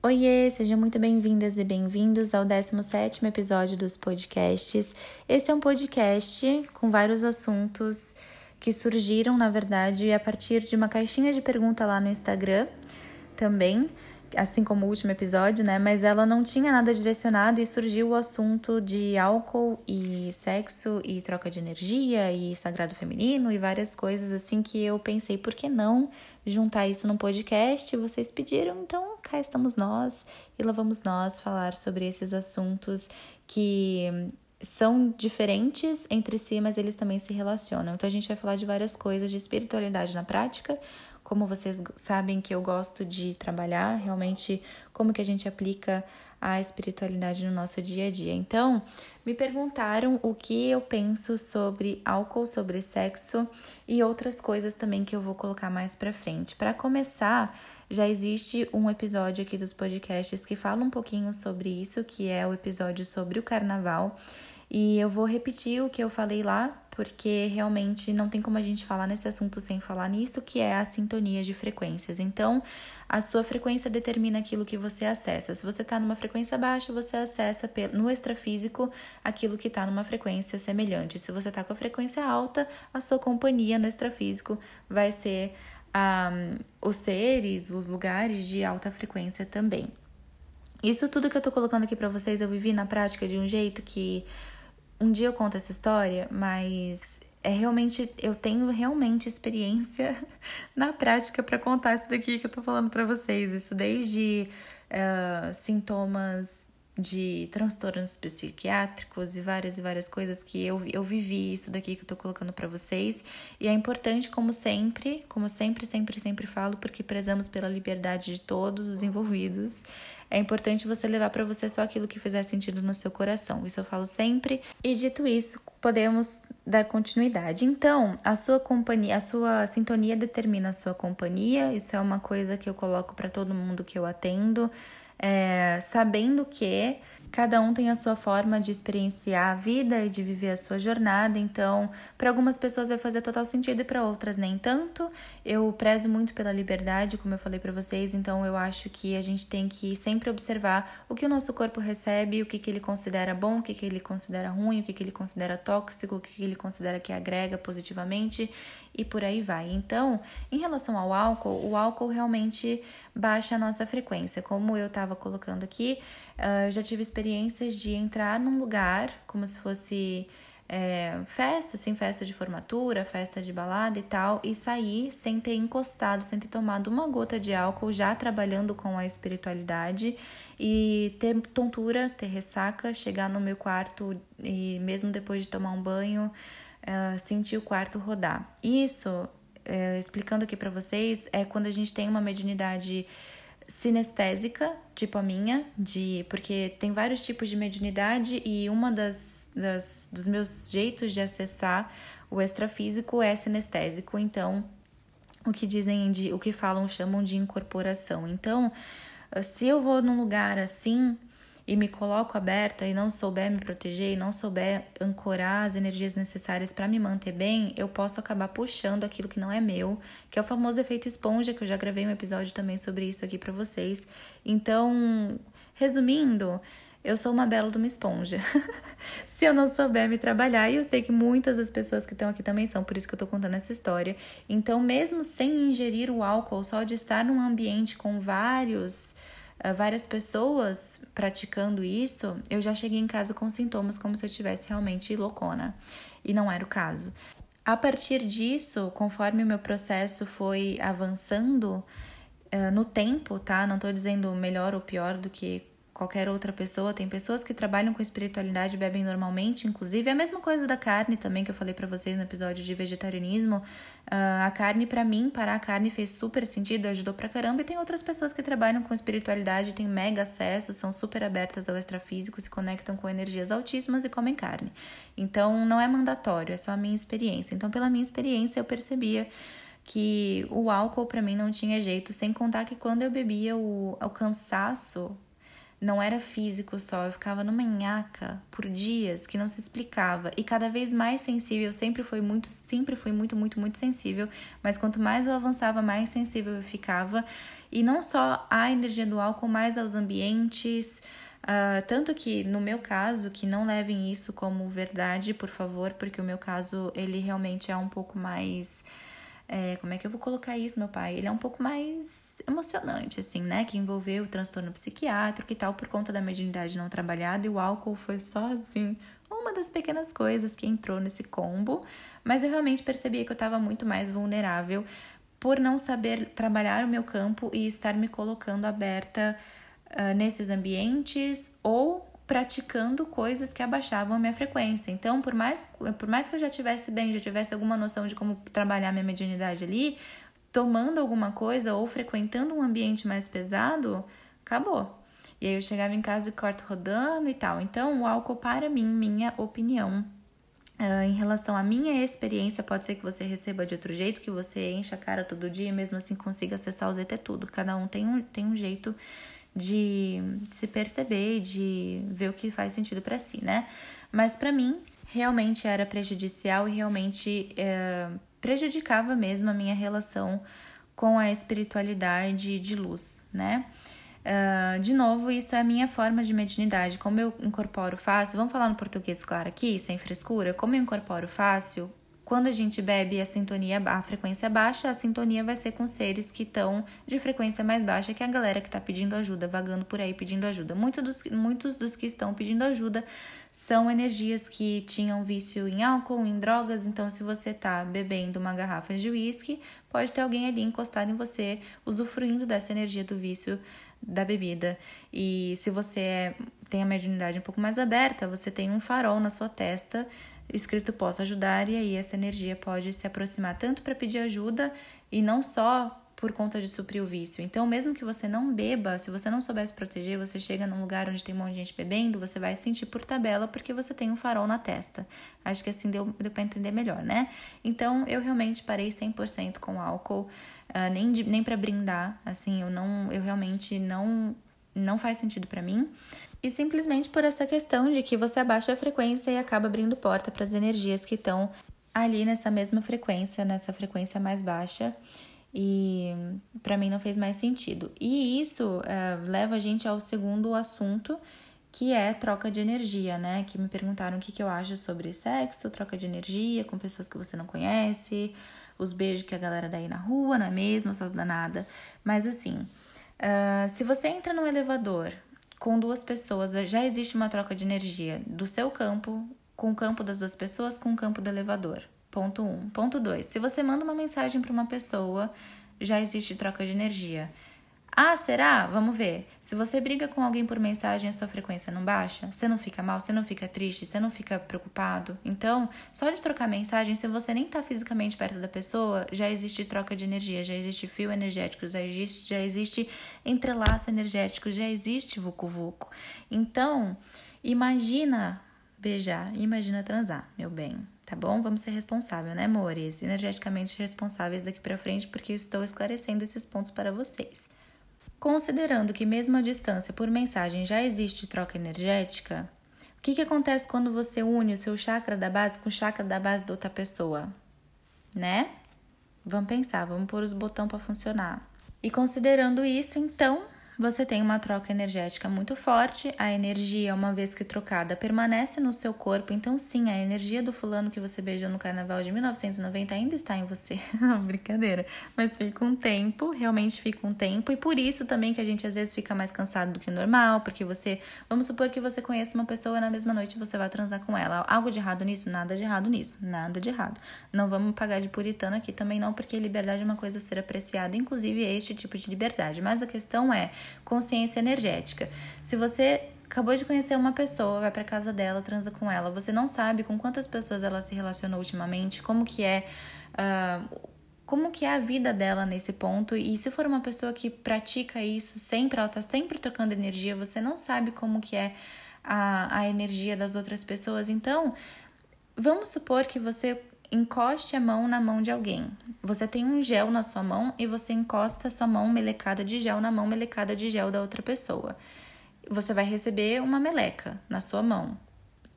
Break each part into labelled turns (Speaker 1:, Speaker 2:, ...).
Speaker 1: Oiê, sejam muito bem-vindas e bem-vindos ao 17 episódio dos podcasts. Esse é um podcast com vários assuntos que surgiram, na verdade, a partir de uma caixinha de pergunta lá no Instagram também assim como o último episódio, né? Mas ela não tinha nada direcionado e surgiu o assunto de álcool e sexo e troca de energia e sagrado feminino e várias coisas assim que eu pensei, por que não juntar isso num podcast? Vocês pediram, então cá estamos nós e lá vamos nós falar sobre esses assuntos que são diferentes entre si, mas eles também se relacionam. Então a gente vai falar de várias coisas de espiritualidade na prática, como vocês sabem que eu gosto de trabalhar, realmente como que a gente aplica a espiritualidade no nosso dia a dia. Então, me perguntaram o que eu penso sobre álcool, sobre sexo e outras coisas também que eu vou colocar mais para frente. Para começar, já existe um episódio aqui dos podcasts que fala um pouquinho sobre isso, que é o episódio sobre o carnaval. E eu vou repetir o que eu falei lá, porque realmente não tem como a gente falar nesse assunto sem falar nisso, que é a sintonia de frequências. Então, a sua frequência determina aquilo que você acessa. Se você está numa frequência baixa, você acessa no extrafísico aquilo que está numa frequência semelhante. Se você está com a frequência alta, a sua companhia no extrafísico vai ser um, os seres, os lugares de alta frequência também. Isso tudo que eu tô colocando aqui para vocês eu vivi na prática de um jeito que um dia eu conto essa história, mas é realmente eu tenho realmente experiência na prática para contar isso daqui que eu tô falando para vocês. Isso desde uh, sintomas de transtornos psiquiátricos e várias e várias coisas que eu, eu vivi isso daqui que eu tô colocando para vocês. E é importante, como sempre, como sempre, sempre, sempre falo, porque prezamos pela liberdade de todos os envolvidos. É importante você levar para você só aquilo que fizer sentido no seu coração. Isso eu falo sempre. E dito isso, podemos dar continuidade. Então, a sua companhia, a sua sintonia determina a sua companhia. Isso é uma coisa que eu coloco para todo mundo que eu atendo é, sabendo que cada um tem a sua forma de experienciar a vida e de viver a sua jornada. Então, para algumas pessoas vai fazer total sentido e para outras nem tanto. Eu prezo muito pela liberdade, como eu falei para vocês, então eu acho que a gente tem que sempre observar o que o nosso corpo recebe, o que, que ele considera bom, o que, que ele considera ruim, o que, que ele considera tóxico, o que, que ele considera que agrega positivamente e por aí vai. Então, em relação ao álcool, o álcool realmente baixa a nossa frequência. Como eu estava colocando aqui, uh, eu já tive experiências de entrar num lugar como se fosse é, festa, assim, festa de formatura, festa de balada e tal, e sair sem ter encostado, sem ter tomado uma gota de álcool, já trabalhando com a espiritualidade e ter tontura, ter ressaca, chegar no meu quarto e mesmo depois de tomar um banho uh, sentir o quarto rodar. Isso, uh, explicando aqui para vocês, é quando a gente tem uma mediunidade sinestésica, tipo a minha, de porque tem vários tipos de mediunidade e uma das, das dos meus jeitos de acessar o extrafísico é sinestésico, então o que dizem de o que falam chamam de incorporação. Então, se eu vou num lugar assim, e me coloco aberta e não souber me proteger e não souber ancorar as energias necessárias para me manter bem, eu posso acabar puxando aquilo que não é meu, que é o famoso efeito esponja, que eu já gravei um episódio também sobre isso aqui para vocês. Então, resumindo, eu sou uma bela de uma esponja. Se eu não souber me trabalhar, e eu sei que muitas das pessoas que estão aqui também são, por isso que eu tô contando essa história. Então, mesmo sem ingerir o álcool, só de estar num ambiente com vários várias pessoas praticando isso, eu já cheguei em casa com sintomas como se eu tivesse realmente loucona. E não era o caso. A partir disso, conforme o meu processo foi avançando uh, no tempo, tá? Não tô dizendo melhor ou pior do que qualquer outra pessoa. Tem pessoas que trabalham com espiritualidade e bebem normalmente, inclusive. É a mesma coisa da carne também, que eu falei para vocês no episódio de vegetarianismo. Uh, a carne, para mim, parar a carne fez super sentido, ajudou pra caramba. E tem outras pessoas que trabalham com espiritualidade, têm mega acesso, são super abertas ao extrafísico, se conectam com energias altíssimas e comem carne. Então, não é mandatório, é só a minha experiência. Então, pela minha experiência, eu percebia que o álcool para mim não tinha jeito, sem contar que quando eu bebia o, o cansaço não era físico só, eu ficava numa nhaca por dias que não se explicava e cada vez mais sensível, sempre fui muito, sempre fui muito, muito, muito sensível, mas quanto mais eu avançava, mais sensível eu ficava E não só a energia do álcool, mas aos ambientes. Uh, tanto que no meu caso, que não levem isso como verdade, por favor, porque o meu caso ele realmente é um pouco mais é, como é que eu vou colocar isso, meu pai? Ele é um pouco mais emocionante, assim, né? Que envolveu o transtorno psiquiátrico e tal, por conta da mediunidade não trabalhada, e o álcool foi só, assim, uma das pequenas coisas que entrou nesse combo, mas eu realmente percebi que eu estava muito mais vulnerável por não saber trabalhar o meu campo e estar me colocando aberta uh, nesses ambientes ou praticando coisas que abaixavam a minha frequência. Então, por mais, por mais que eu já tivesse bem, já tivesse alguma noção de como trabalhar minha mediunidade ali, tomando alguma coisa ou frequentando um ambiente mais pesado, acabou. E aí eu chegava em casa e corto rodando e tal. Então, o álcool, para mim, minha opinião, Uh, em relação à minha experiência, pode ser que você receba de outro jeito, que você encha a cara todo dia, mesmo assim consiga acessar o ZT tudo. Cada um tem um, tem um jeito de se perceber, de ver o que faz sentido para si, né? Mas para mim, realmente era prejudicial e realmente é, prejudicava mesmo a minha relação com a espiritualidade de luz, né? Uh, de novo, isso é a minha forma de mediunidade. Como eu incorporo fácil, vamos falar no português claro aqui, sem frescura. Como eu incorporo fácil, quando a gente bebe a sintonia, a frequência baixa, a sintonia vai ser com seres que estão de frequência mais baixa, que é a galera que está pedindo ajuda, vagando por aí pedindo ajuda. Muitos dos, muitos dos que estão pedindo ajuda são energias que tinham vício em álcool, em drogas. Então, se você está bebendo uma garrafa de uísque, pode ter alguém ali encostado em você, usufruindo dessa energia do vício da bebida. E se você é, tem a mediunidade um pouco mais aberta, você tem um farol na sua testa escrito posso ajudar, e aí essa energia pode se aproximar tanto para pedir ajuda e não só por conta de suprir o vício. Então, mesmo que você não beba, se você não souber se proteger, você chega num lugar onde tem um monte de gente bebendo, você vai sentir por tabela porque você tem um farol na testa. Acho que assim deu, deu para entender melhor, né? Então, eu realmente parei 100% com álcool, uh, nem, nem para brindar, assim, eu não, eu realmente não, não faz sentido para mim. E simplesmente por essa questão de que você abaixa a frequência e acaba abrindo porta para as energias que estão ali nessa mesma frequência, nessa frequência mais baixa. E para mim não fez mais sentido. E isso uh, leva a gente ao segundo assunto, que é troca de energia, né? Que me perguntaram o que, que eu acho sobre sexo, troca de energia com pessoas que você não conhece, os beijos que a galera dá aí na rua, não é mesmo? Só danada. Mas assim, uh, se você entra no elevador com duas pessoas, já existe uma troca de energia do seu campo com o campo das duas pessoas com o campo do elevador. Ponto 1. Um. Ponto 2. Se você manda uma mensagem para uma pessoa, já existe troca de energia. Ah, será? Vamos ver. Se você briga com alguém por mensagem, a sua frequência não baixa? Você não fica mal? Você não fica triste? Você não fica preocupado? Então, só de trocar mensagem, se você nem está fisicamente perto da pessoa, já existe troca de energia, já existe fio energético, já existe, já existe entrelaço energético, já existe vucu-vucu. Então, imagina beijar, imagina transar, meu bem tá bom? Vamos ser responsáveis, né, amores? Energeticamente responsáveis daqui para frente, porque eu estou esclarecendo esses pontos para vocês. Considerando que, mesmo à distância, por mensagem já existe troca energética, o que, que acontece quando você une o seu chakra da base com o chakra da base da outra pessoa? Né? Vamos pensar, vamos pôr os botões para funcionar. E considerando isso, então, você tem uma troca energética muito forte. A energia, uma vez que trocada, permanece no seu corpo. Então, sim, a energia do fulano que você beijou no carnaval de 1990 ainda está em você. Brincadeira. Mas fica um tempo, realmente fica um tempo. E por isso também que a gente às vezes fica mais cansado do que normal, porque você. Vamos supor que você conheça uma pessoa na mesma noite você vai transar com ela. Algo de errado nisso? Nada de errado nisso. Nada de errado. Não vamos pagar de puritano aqui também, não, porque liberdade é uma coisa a ser apreciada, inclusive este tipo de liberdade. Mas a questão é consciência energética. Se você acabou de conhecer uma pessoa, vai para casa dela, transa com ela, você não sabe com quantas pessoas ela se relacionou ultimamente, como que é uh, como que é a vida dela nesse ponto e se for uma pessoa que pratica isso sempre, ela tá sempre trocando energia, você não sabe como que é a, a energia das outras pessoas. Então, vamos supor que você encoste a mão na mão de alguém. Você tem um gel na sua mão e você encosta a sua mão melecada de gel na mão melecada de gel da outra pessoa. Você vai receber uma meleca na sua mão.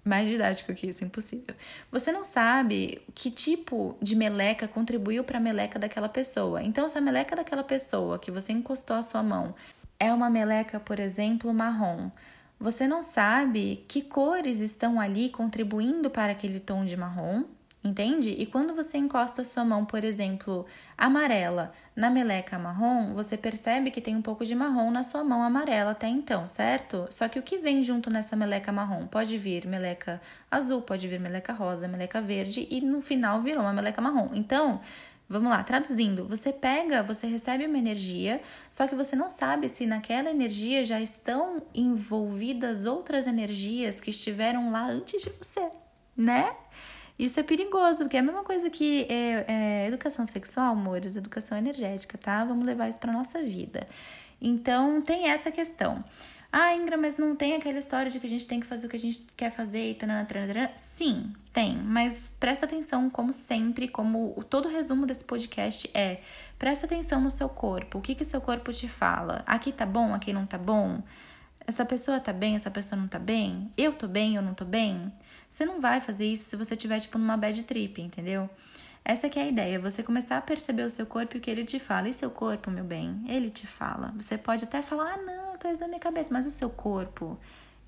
Speaker 1: mais didático que isso, impossível. Você não sabe que tipo de meleca contribuiu para a meleca daquela pessoa. Então, se a meleca daquela pessoa que você encostou a sua mão é uma meleca, por exemplo, marrom, você não sabe que cores estão ali contribuindo para aquele tom de marrom Entende? E quando você encosta sua mão, por exemplo, amarela na meleca marrom, você percebe que tem um pouco de marrom na sua mão amarela até então, certo? Só que o que vem junto nessa meleca marrom? Pode vir meleca azul, pode vir meleca rosa, meleca verde e no final virou uma meleca marrom. Então, Vamos lá, traduzindo, você pega, você recebe uma energia, só que você não sabe se naquela energia já estão envolvidas outras energias que estiveram lá antes de você, né? Isso é perigoso, porque é a mesma coisa que é, é educação sexual, amores, educação energética, tá? Vamos levar isso para nossa vida. Então, tem essa questão. Ah, Ingra, mas não tem aquela história de que a gente tem que fazer o que a gente quer fazer e tanana, tanana. Sim, tem, mas presta atenção, como sempre, como todo o resumo desse podcast é: presta atenção no seu corpo. O que que seu corpo te fala? Aqui tá bom, aqui não tá bom? Essa pessoa tá bem, essa pessoa não tá bem? Eu tô bem, eu não tô bem? Você não vai fazer isso se você estiver, tipo, numa bad trip, entendeu? Essa que é a ideia, você começar a perceber o seu corpo e o que ele te fala. E seu corpo, meu bem, ele te fala. Você pode até falar, ah, não, coisa da minha cabeça, mas o seu corpo,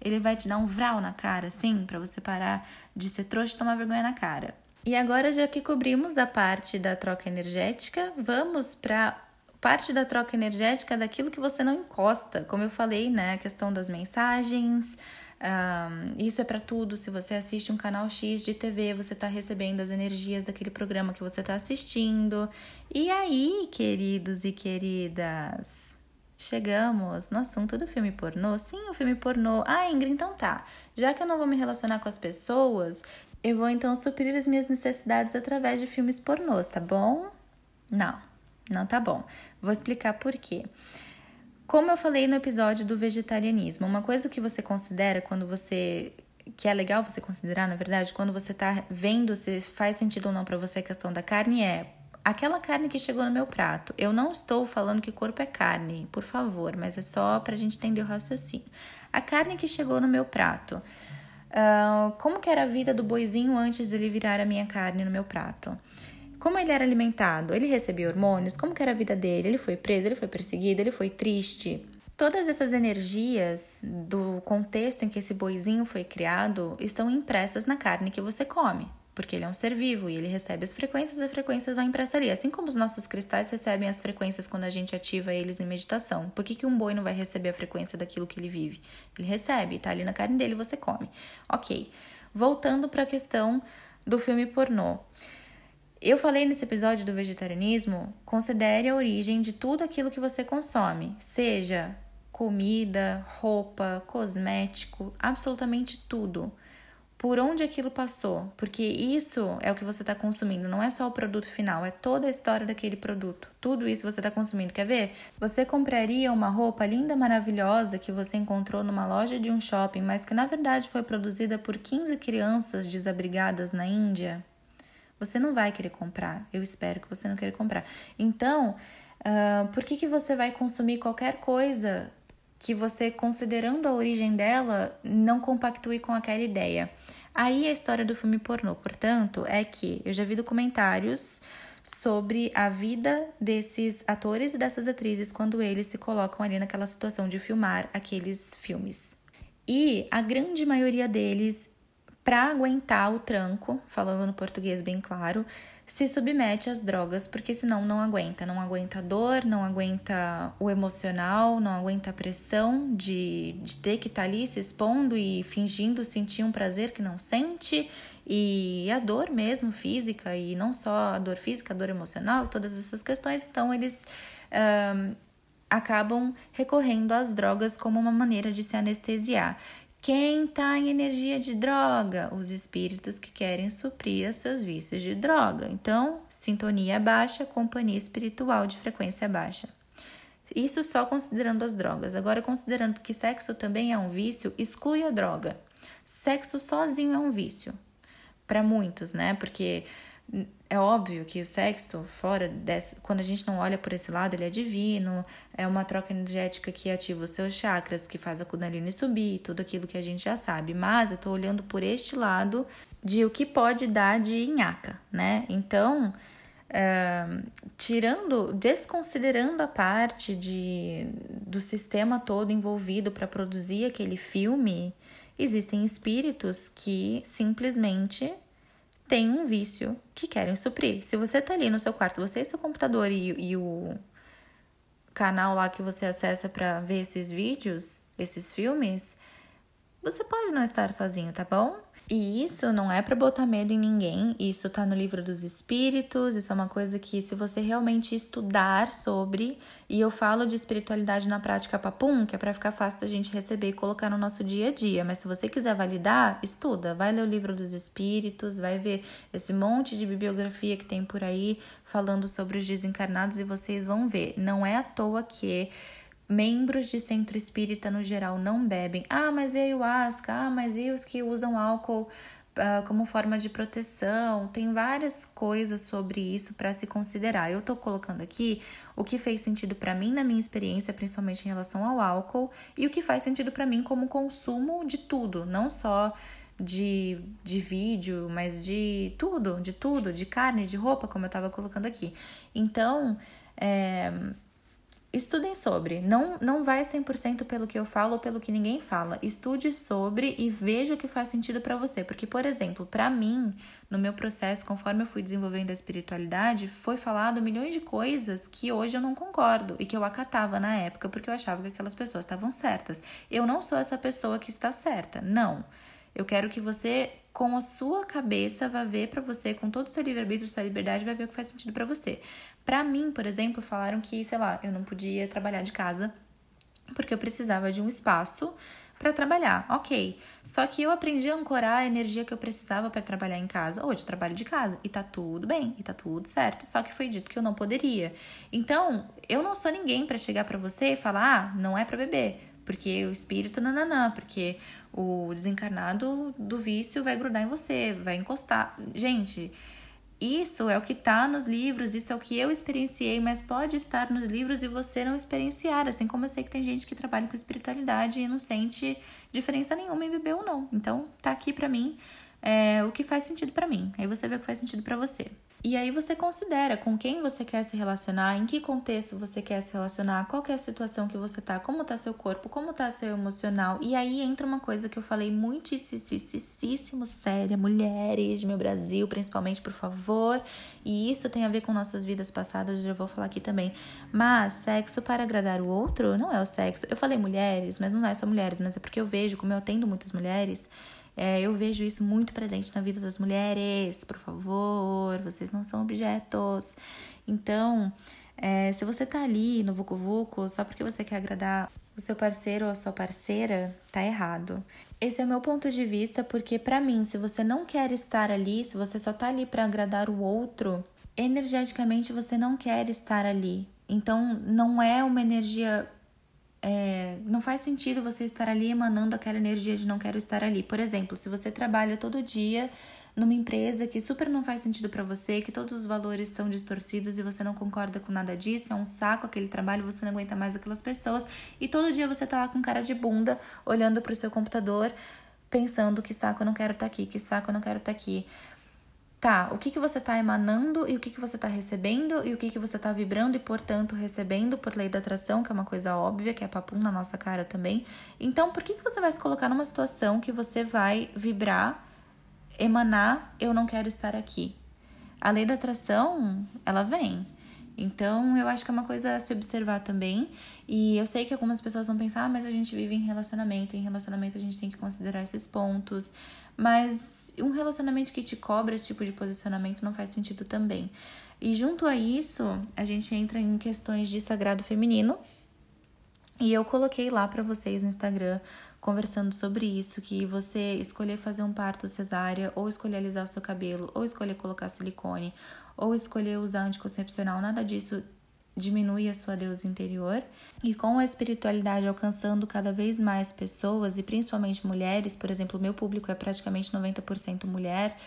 Speaker 1: ele vai te dar um vral na cara, assim, para você parar de ser trouxa e tomar vergonha na cara. E agora, já que cobrimos a parte da troca energética, vamos para parte da troca energética daquilo que você não encosta. Como eu falei, né? A questão das mensagens, um, isso é para tudo. Se você assiste um canal X de TV, você está recebendo as energias daquele programa que você está assistindo. E aí, queridos e queridas, chegamos no assunto do filme pornô. Sim, o filme pornô. Ah, Ingrid, então tá. Já que eu não vou me relacionar com as pessoas, eu vou então suprir as minhas necessidades através de filmes pornôs, tá bom? Não, não tá bom. Vou explicar por quê. Como eu falei no episódio do vegetarianismo, uma coisa que você considera quando você que é legal você considerar, na verdade, quando você tá vendo se faz sentido ou não para você a questão da carne é aquela carne que chegou no meu prato. Eu não estou falando que corpo é carne, por favor, mas é só pra gente entender o raciocínio. A carne que chegou no meu prato. Uh, como que era a vida do boizinho antes de ele virar a minha carne no meu prato? Como ele era alimentado? Ele recebia hormônios? Como era a vida dele? Ele foi preso? Ele foi perseguido? Ele foi triste? Todas essas energias do contexto em que esse boizinho foi criado estão impressas na carne que você come, porque ele é um ser vivo e ele recebe as frequências, as frequências vão impressar ali. Assim como os nossos cristais recebem as frequências quando a gente ativa eles em meditação. Por que, que um boi não vai receber a frequência daquilo que ele vive? Ele recebe, tá ali na carne dele, você come. Ok. Voltando para a questão do filme pornô. Eu falei nesse episódio do vegetarianismo, considere a origem de tudo aquilo que você consome, seja comida, roupa, cosmético, absolutamente tudo. Por onde aquilo passou? Porque isso é o que você está consumindo, não é só o produto final, é toda a história daquele produto. Tudo isso você está consumindo. Quer ver? Você compraria uma roupa linda, maravilhosa que você encontrou numa loja de um shopping, mas que na verdade foi produzida por 15 crianças desabrigadas na Índia? Você não vai querer comprar. Eu espero que você não queira comprar. Então, uh, por que, que você vai consumir qualquer coisa que você, considerando a origem dela, não compactue com aquela ideia? Aí a história do filme pornô, portanto, é que eu já vi documentários sobre a vida desses atores e dessas atrizes quando eles se colocam ali naquela situação de filmar aqueles filmes. E a grande maioria deles para aguentar o tranco, falando no português bem claro, se submete às drogas, porque senão não aguenta, não aguenta a dor, não aguenta o emocional, não aguenta a pressão de, de ter que estar tá ali se expondo e fingindo sentir um prazer que não sente, e a dor mesmo física, e não só a dor física, a dor emocional, todas essas questões, então eles um, acabam recorrendo às drogas como uma maneira de se anestesiar. Quem está em energia de droga? Os espíritos que querem suprir os seus vícios de droga. Então, sintonia baixa, companhia espiritual de frequência baixa. Isso só considerando as drogas. Agora, considerando que sexo também é um vício, exclui a droga. Sexo sozinho é um vício. Para muitos, né? Porque é óbvio que o sexo, fora dessa, quando a gente não olha por esse lado, ele é divino, é uma troca energética que ativa os seus chakras, que faz a Kundalini subir, tudo aquilo que a gente já sabe. Mas eu tô olhando por este lado de o que pode dar de nhaca, né? Então, é, tirando, desconsiderando a parte de, do sistema todo envolvido para produzir aquele filme, existem espíritos que simplesmente têm um vício que querem suprir. Se você tá ali no seu quarto, você e seu computador e, e o canal lá que você acessa para ver esses vídeos, esses filmes, você pode não estar sozinho, tá bom? E isso não é para botar medo em ninguém, isso tá no livro dos espíritos, isso é uma coisa que se você realmente estudar sobre, e eu falo de espiritualidade na prática papum, que é para ficar fácil da gente receber e colocar no nosso dia a dia, mas se você quiser validar, estuda, vai ler o livro dos espíritos, vai ver esse monte de bibliografia que tem por aí falando sobre os desencarnados e vocês vão ver. Não é à toa que Membros de centro espírita no geral não bebem. Ah, mas e a ayahuasca? Ah, mas e os que usam álcool uh, como forma de proteção? Tem várias coisas sobre isso para se considerar. Eu tô colocando aqui o que fez sentido para mim na minha experiência, principalmente em relação ao álcool, e o que faz sentido para mim como consumo de tudo, não só de, de vídeo, mas de tudo, de tudo, de carne, de roupa, como eu estava colocando aqui. Então, é, Estudem sobre. Não, não vai 100% pelo que eu falo ou pelo que ninguém fala. Estude sobre e veja o que faz sentido para você. Porque, por exemplo, para mim, no meu processo, conforme eu fui desenvolvendo a espiritualidade, foi falado milhões de coisas que hoje eu não concordo e que eu acatava na época porque eu achava que aquelas pessoas estavam certas. Eu não sou essa pessoa que está certa. Não. Eu quero que você, com a sua cabeça, vá ver para você, com todo o seu livre-arbítrio, sua liberdade, vai ver o que faz sentido para você. Para mim, por exemplo, falaram que, sei lá, eu não podia trabalhar de casa porque eu precisava de um espaço para trabalhar. OK. Só que eu aprendi a ancorar a energia que eu precisava para trabalhar em casa. Hoje eu trabalho de casa e tá tudo bem, e tá tudo certo. Só que foi dito que eu não poderia. Então, eu não sou ninguém para chegar para você e falar: "Ah, não é para beber" porque o espírito nananã, porque o desencarnado do vício vai grudar em você, vai encostar. Gente, isso é o que está nos livros, isso é o que eu experienciei, mas pode estar nos livros e você não experienciar. Assim como eu sei que tem gente que trabalha com espiritualidade e não sente diferença nenhuma em beber ou não. Então, tá aqui para mim é, o que faz sentido para mim. Aí você vê o que faz sentido para você. E aí você considera com quem você quer se relacionar, em que contexto você quer se relacionar, qual é a situação que você tá, como tá seu corpo, como tá seu emocional. E aí entra uma coisa que eu falei muitíssimo séria, mulheres, meu Brasil, principalmente, por favor. E isso tem a ver com nossas vidas passadas, já vou falar aqui também. Mas sexo para agradar o outro não é o sexo. Eu falei mulheres, mas não é só mulheres, mas é porque eu vejo, como eu atendo muitas mulheres, é, eu vejo isso muito presente na vida das mulheres. Por favor, vocês não são objetos. Então, é, se você tá ali no Vucu Vucu só porque você quer agradar o seu parceiro ou a sua parceira, tá errado. Esse é o meu ponto de vista, porque para mim, se você não quer estar ali, se você só tá ali para agradar o outro, energeticamente você não quer estar ali. Então, não é uma energia é, não faz sentido você estar ali emanando aquela energia de não quero estar ali. Por exemplo, se você trabalha todo dia numa empresa que super não faz sentido para você, que todos os valores estão distorcidos e você não concorda com nada disso, é um saco aquele trabalho, você não aguenta mais aquelas pessoas e todo dia você tá lá com cara de bunda, olhando para o seu computador, pensando que saco eu não quero estar tá aqui, que saco eu não quero estar tá aqui tá, o que, que você está emanando e o que, que você está recebendo e o que, que você está vibrando e, portanto, recebendo por lei da atração, que é uma coisa óbvia, que é papum na nossa cara também. Então, por que, que você vai se colocar numa situação que você vai vibrar, emanar, eu não quero estar aqui? A lei da atração, ela vem. Então, eu acho que é uma coisa a se observar também. E eu sei que algumas pessoas vão pensar, ah, mas a gente vive em relacionamento, em relacionamento a gente tem que considerar esses pontos. Mas um relacionamento que te cobra esse tipo de posicionamento não faz sentido também. E junto a isso, a gente entra em questões de sagrado feminino. E eu coloquei lá para vocês no Instagram conversando sobre isso, que você escolher fazer um parto cesárea, ou escolher alisar o seu cabelo, ou escolher colocar silicone, ou escolher usar anticoncepcional, nada disso diminui a sua deusa interior. E com a espiritualidade alcançando cada vez mais pessoas, e principalmente mulheres, por exemplo, meu público é praticamente 90% mulher,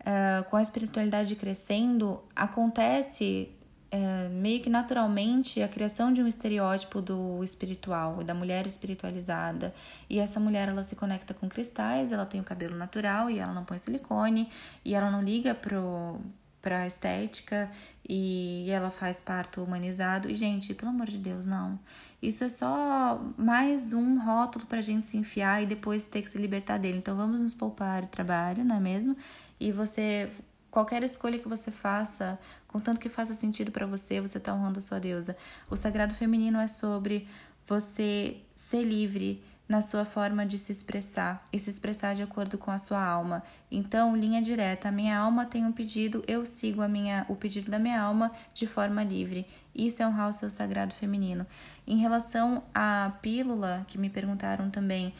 Speaker 1: uh, com a espiritualidade crescendo, acontece é, meio que naturalmente a criação de um estereótipo do espiritual, da mulher espiritualizada. E essa mulher ela se conecta com cristais, ela tem o cabelo natural e ela não põe silicone e ela não liga pro para estética e ela faz parto humanizado. E gente, pelo amor de Deus, não. Isso é só mais um rótulo para a gente se enfiar e depois ter que se libertar dele. Então vamos nos poupar o trabalho, não é mesmo? E você qualquer escolha que você faça, contanto que faça sentido para você, você está honrando a sua deusa. O sagrado feminino é sobre você ser livre na sua forma de se expressar e se expressar de acordo com a sua alma. Então, linha direta, a minha alma tem um pedido, eu sigo a minha, o pedido da minha alma de forma livre. Isso é honrar o seu sagrado feminino. Em relação à pílula, que me perguntaram também,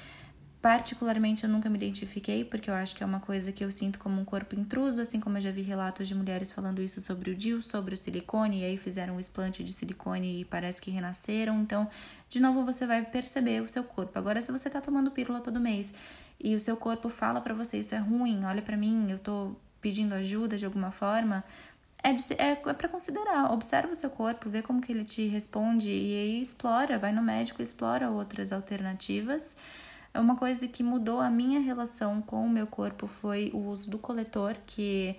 Speaker 1: Particularmente, eu nunca me identifiquei, porque eu acho que é uma coisa que eu sinto como um corpo intruso, assim como eu já vi relatos de mulheres falando isso sobre o DIU, sobre o silicone, e aí fizeram um explante de silicone e parece que renasceram. Então, de novo, você vai perceber o seu corpo. Agora, se você tá tomando pílula todo mês e o seu corpo fala para você, isso é ruim, olha para mim, eu tô pedindo ajuda de alguma forma, é, de, é, é para considerar. Observa o seu corpo, vê como que ele te responde e aí explora, vai no médico, explora outras alternativas. Uma coisa que mudou a minha relação com o meu corpo foi o uso do coletor, que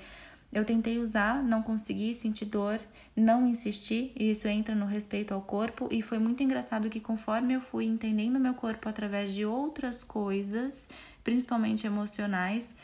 Speaker 1: eu tentei usar, não consegui, senti dor, não insisti, e isso entra no respeito ao corpo, e foi muito engraçado que conforme eu fui entendendo meu corpo através de outras coisas, principalmente emocionais,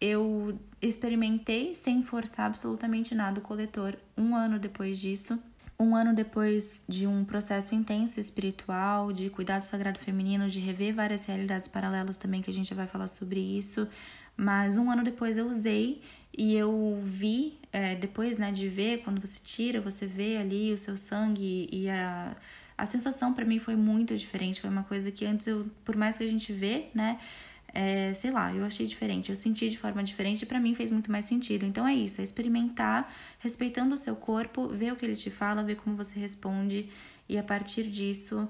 Speaker 1: eu experimentei sem forçar absolutamente nada o coletor um ano depois disso um ano depois de um processo intenso espiritual, de cuidado sagrado feminino, de rever várias realidades paralelas também, que a gente vai falar sobre isso. Mas um ano depois eu usei e eu vi, é, depois né, de ver, quando você tira, você vê ali o seu sangue e a, a sensação para mim foi muito diferente. Foi uma coisa que antes, eu, por mais que a gente vê, né? É, sei lá, eu achei diferente, eu senti de forma diferente e para mim fez muito mais sentido. Então é isso, é experimentar, respeitando o seu corpo, ver o que ele te fala, ver como você responde e a partir disso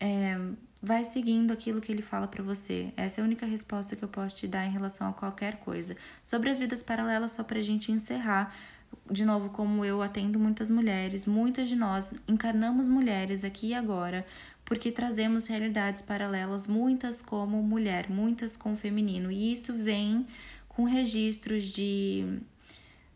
Speaker 1: é, vai seguindo aquilo que ele fala para você. Essa é a única resposta que eu posso te dar em relação a qualquer coisa. Sobre as vidas paralelas, só pra gente encerrar, de novo, como eu atendo muitas mulheres, muitas de nós encarnamos mulheres aqui e agora porque trazemos realidades paralelas, muitas como mulher, muitas com feminino, e isso vem com registros de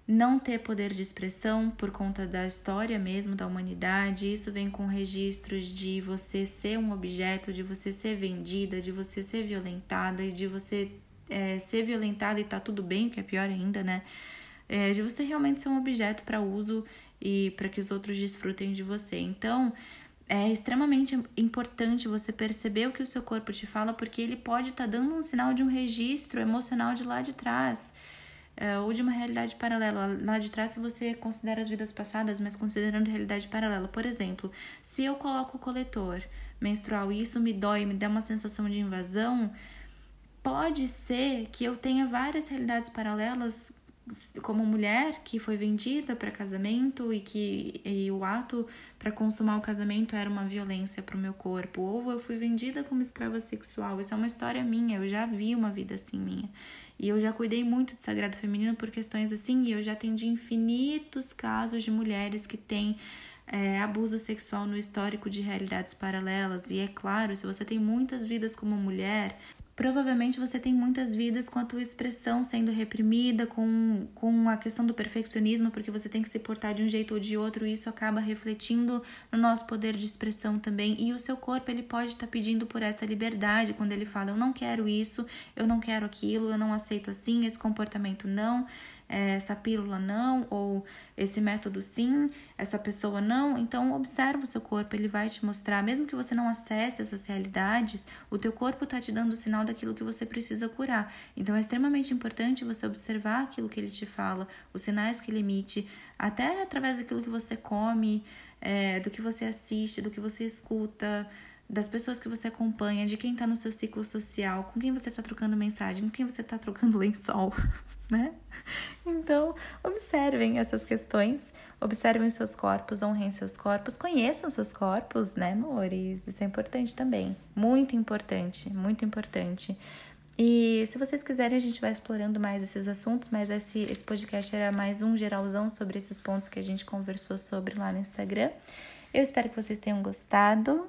Speaker 1: não ter poder de expressão por conta da história mesmo da humanidade. Isso vem com registros de você ser um objeto, de você ser vendida, de você ser violentada, de você é, ser violentada e tá tudo bem, que é pior ainda, né? É, de você realmente ser um objeto para uso e para que os outros desfrutem de você. Então, é extremamente importante você perceber o que o seu corpo te fala, porque ele pode estar tá dando um sinal de um registro emocional de lá de trás, é, ou de uma realidade paralela. Lá de trás, se você considera as vidas passadas, mas considerando realidade paralela. Por exemplo, se eu coloco o coletor menstrual e isso me dói, me dá uma sensação de invasão, pode ser que eu tenha várias realidades paralelas como mulher que foi vendida para casamento e que e o ato para consumar o casamento era uma violência para o meu corpo, ou eu fui vendida como escrava sexual. Isso é uma história minha, eu já vi uma vida assim minha. E eu já cuidei muito de sagrado feminino por questões assim, e eu já atendi infinitos casos de mulheres que têm é, abuso sexual no histórico de realidades paralelas. E é claro, se você tem muitas vidas como mulher, provavelmente você tem muitas vidas com a tua expressão sendo reprimida, com, com a questão do perfeccionismo, porque você tem que se portar de um jeito ou de outro, e isso acaba refletindo no nosso poder de expressão também. E o seu corpo, ele pode estar tá pedindo por essa liberdade quando ele fala: Eu não quero isso, eu não quero aquilo, eu não aceito assim, esse comportamento não. É, essa pílula não, ou esse método sim, essa pessoa não. Então, observa o seu corpo, ele vai te mostrar, mesmo que você não acesse essas realidades, o teu corpo está te dando sinal daquilo que você precisa curar. Então, é extremamente importante você observar aquilo que ele te fala, os sinais que ele emite, até através daquilo que você come, é, do que você assiste, do que você escuta das pessoas que você acompanha, de quem está no seu ciclo social, com quem você está trocando mensagem, com quem você está trocando lençol, né? Então, observem essas questões, observem os seus corpos, honrem seus corpos, conheçam seus corpos, né, amores? Isso é importante também, muito importante, muito importante. E se vocês quiserem, a gente vai explorando mais esses assuntos, mas esse, esse podcast era mais um geralzão sobre esses pontos que a gente conversou sobre lá no Instagram. Eu espero que vocês tenham gostado